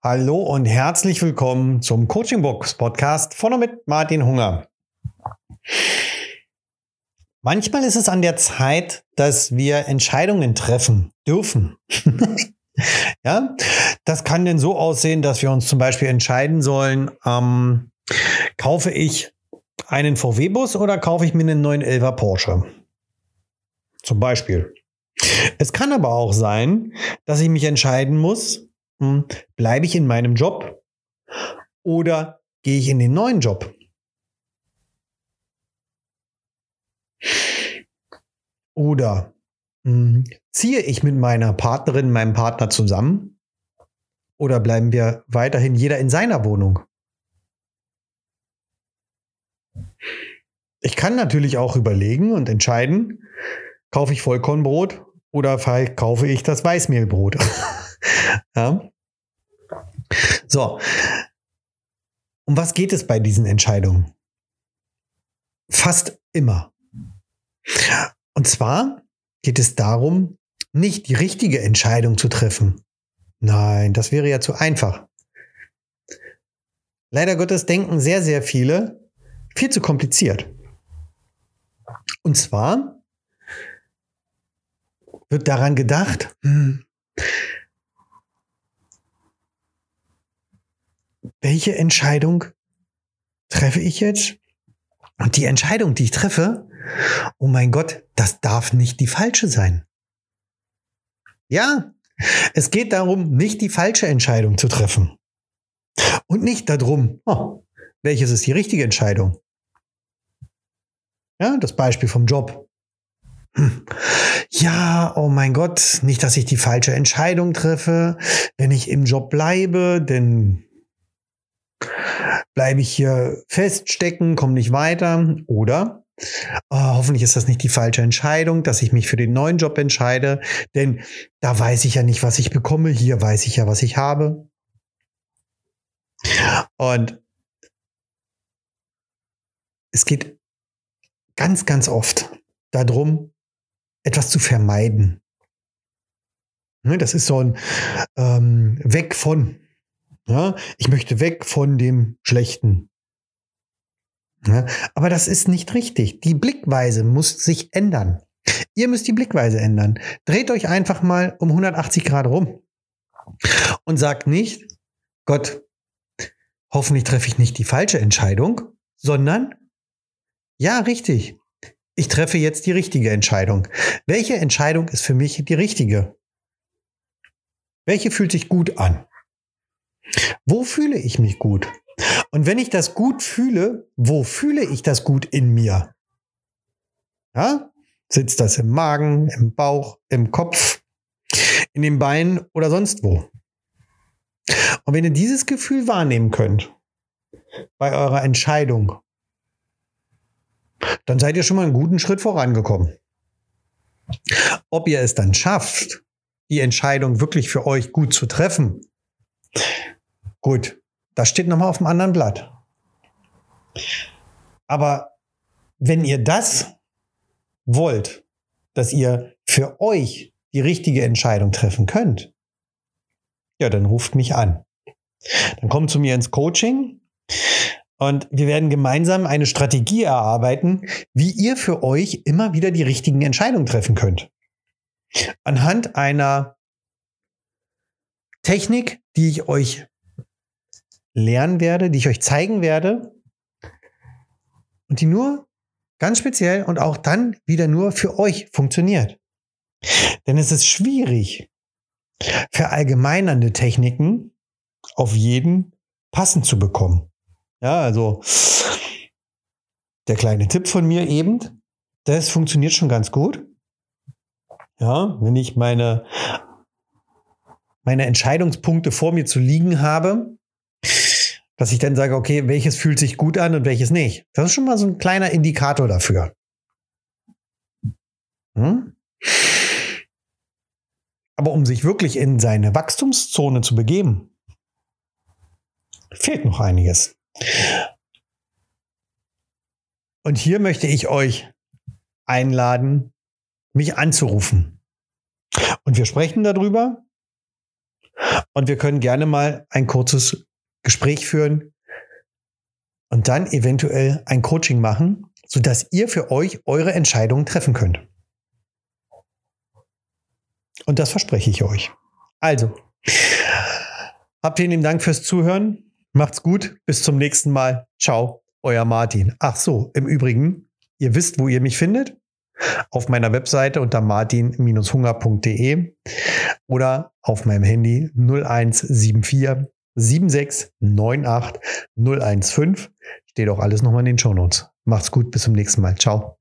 Hallo und herzlich willkommen zum Coaching Box Podcast von und mit Martin Hunger. Manchmal ist es an der Zeit, dass wir Entscheidungen treffen dürfen. ja, das kann denn so aussehen, dass wir uns zum Beispiel entscheiden sollen, ähm, kaufe ich einen VW-Bus oder kaufe ich mir einen neuen 11er Porsche? Zum Beispiel. Es kann aber auch sein, dass ich mich entscheiden muss, hm, bleibe ich in meinem Job oder gehe ich in den neuen Job? Oder hm, ziehe ich mit meiner Partnerin, meinem Partner zusammen? Oder bleiben wir weiterhin jeder in seiner Wohnung? Ich kann natürlich auch überlegen und entscheiden, kaufe ich Vollkornbrot oder kaufe ich das Weißmehlbrot. Ja? So. Um was geht es bei diesen Entscheidungen? Fast immer. Und zwar geht es darum, nicht die richtige Entscheidung zu treffen. Nein, das wäre ja zu einfach. Leider Gottes denken sehr, sehr viele viel zu kompliziert. Und zwar wird daran gedacht, hm, welche Entscheidung treffe ich jetzt? Und die Entscheidung, die ich treffe, oh mein Gott, das darf nicht die falsche sein. Ja, es geht darum, nicht die falsche Entscheidung zu treffen. Und nicht darum, oh, welches ist die richtige Entscheidung. Ja, das Beispiel vom Job. Hm. Ja, oh mein Gott, nicht, dass ich die falsche Entscheidung treffe, wenn ich im Job bleibe, denn Bleibe ich hier feststecken, komme nicht weiter? Oder oh, hoffentlich ist das nicht die falsche Entscheidung, dass ich mich für den neuen Job entscheide, denn da weiß ich ja nicht, was ich bekomme. Hier weiß ich ja, was ich habe. Und es geht ganz, ganz oft darum, etwas zu vermeiden. Ne, das ist so ein ähm, Weg von. Ja, ich möchte weg von dem Schlechten. Ja, aber das ist nicht richtig. Die Blickweise muss sich ändern. Ihr müsst die Blickweise ändern. Dreht euch einfach mal um 180 Grad rum und sagt nicht, Gott, hoffentlich treffe ich nicht die falsche Entscheidung, sondern ja, richtig. Ich treffe jetzt die richtige Entscheidung. Welche Entscheidung ist für mich die richtige? Welche fühlt sich gut an? Wo fühle ich mich gut? Und wenn ich das gut fühle, wo fühle ich das gut in mir? Ja? Sitzt das im Magen, im Bauch, im Kopf, in den Beinen oder sonst wo? Und wenn ihr dieses Gefühl wahrnehmen könnt bei eurer Entscheidung, dann seid ihr schon mal einen guten Schritt vorangekommen. Ob ihr es dann schafft, die Entscheidung wirklich für euch gut zu treffen, Gut, das steht nochmal auf dem anderen Blatt. Aber wenn ihr das wollt, dass ihr für euch die richtige Entscheidung treffen könnt, ja, dann ruft mich an. Dann kommt zu mir ins Coaching und wir werden gemeinsam eine Strategie erarbeiten, wie ihr für euch immer wieder die richtigen Entscheidungen treffen könnt. Anhand einer Technik, die ich euch lernen werde, die ich euch zeigen werde und die nur ganz speziell und auch dann wieder nur für euch funktioniert. Denn es ist schwierig, verallgemeinernde Techniken auf jeden passend zu bekommen. Ja, also der kleine Tipp von mir eben, das funktioniert schon ganz gut. Ja, wenn ich meine, meine Entscheidungspunkte vor mir zu liegen habe, dass ich dann sage, okay, welches fühlt sich gut an und welches nicht. Das ist schon mal so ein kleiner Indikator dafür. Hm? Aber um sich wirklich in seine Wachstumszone zu begeben, fehlt noch einiges. Und hier möchte ich euch einladen, mich anzurufen. Und wir sprechen darüber, Und wir können gerne mal ein kurzes Gespräch führen und dann eventuell ein Coaching machen, sodass ihr für euch eure Entscheidungen treffen könnt. Und das verspreche ich euch. Also, habt vielen Dank fürs Zuhören. Macht's gut. Bis zum nächsten Mal. Ciao, euer Martin. Ach so, im Übrigen, ihr wisst, wo ihr mich findet. Auf meiner Webseite unter martin-hunger.de oder auf meinem Handy 0174 7698 015. Steht auch alles nochmal in den Shownotes. Macht's gut, bis zum nächsten Mal. Ciao.